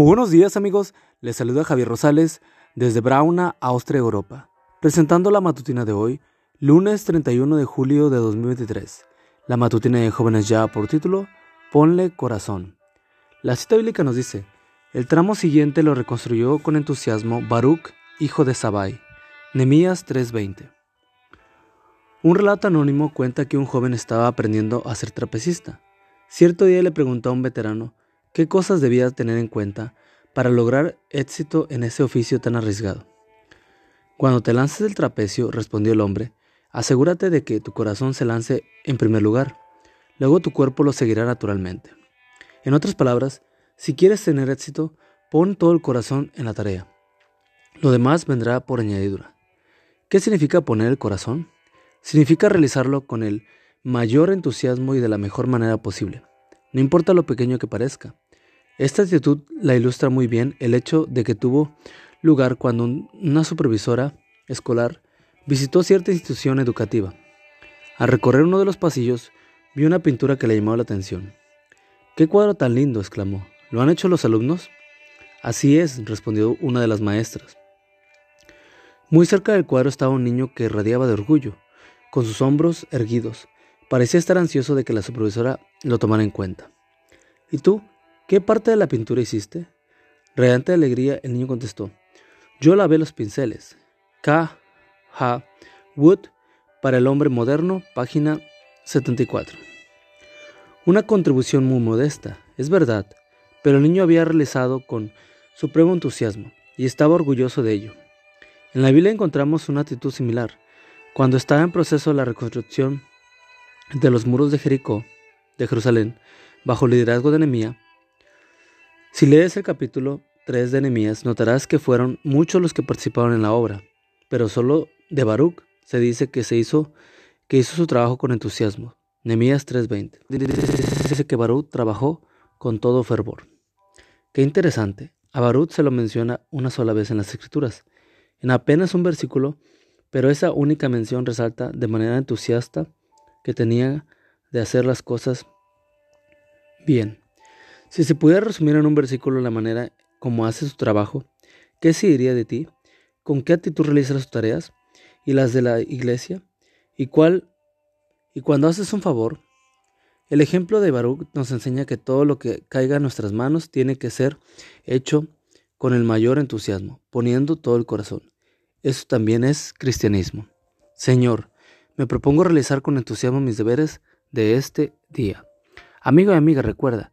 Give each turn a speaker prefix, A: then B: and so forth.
A: Buenos días amigos, les saluda Javier Rosales desde Brauna, Austria, Europa, presentando la matutina de hoy, lunes 31 de julio de 2023. La matutina de jóvenes ya por título, Ponle corazón. La cita bíblica nos dice, el tramo siguiente lo reconstruyó con entusiasmo Baruch, hijo de Sabai. Nemías 3:20. Un relato anónimo cuenta que un joven estaba aprendiendo a ser trapecista. Cierto día le preguntó a un veterano, ¿Qué cosas debías tener en cuenta para lograr éxito en ese oficio tan arriesgado? Cuando te lances del trapecio, respondió el hombre, asegúrate de que tu corazón se lance en primer lugar. Luego tu cuerpo lo seguirá naturalmente. En otras palabras, si quieres tener éxito, pon todo el corazón en la tarea. Lo demás vendrá por añadidura. ¿Qué significa poner el corazón? Significa realizarlo con el mayor entusiasmo y de la mejor manera posible, no importa lo pequeño que parezca. Esta actitud la ilustra muy bien el hecho de que tuvo lugar cuando una supervisora escolar visitó cierta institución educativa. Al recorrer uno de los pasillos, vio una pintura que le llamó la atención. ¡Qué cuadro tan lindo! exclamó. ¿Lo han hecho los alumnos? Así es, respondió una de las maestras. Muy cerca del cuadro estaba un niño que irradiaba de orgullo, con sus hombros erguidos. Parecía estar ansioso de que la supervisora lo tomara en cuenta. ¿Y tú? ¿Qué parte de la pintura hiciste? Radiante de alegría, el niño contestó. Yo lavé los pinceles. K. H. Wood para el hombre moderno, página 74. Una contribución muy modesta, es verdad, pero el niño había realizado con supremo entusiasmo y estaba orgulloso de ello. En la Biblia encontramos una actitud similar. Cuando estaba en proceso la reconstrucción de los muros de Jericó, de Jerusalén, bajo el liderazgo de Nehemías, si lees el capítulo 3 de Nehemías, notarás que fueron muchos los que participaron en la obra, pero solo de Baruch se dice que se hizo que hizo su trabajo con entusiasmo. Nehemías 3:20. Dice que Baruch trabajó con todo fervor. Qué interesante. A Baruch se lo menciona una sola vez en las escrituras, en apenas un versículo, pero esa única mención resalta de manera entusiasta que tenía de hacer las cosas bien. Si se pudiera resumir en un versículo la manera como hace su trabajo, ¿qué se diría de ti? ¿Con qué actitud realiza sus tareas y las de la iglesia? ¿Y cuál? Y cuando haces un favor, el ejemplo de Baruch nos enseña que todo lo que caiga en nuestras manos tiene que ser hecho con el mayor entusiasmo, poniendo todo el corazón. Eso también es cristianismo. Señor, me propongo realizar con entusiasmo mis deberes de este día. Amigo y amiga, recuerda,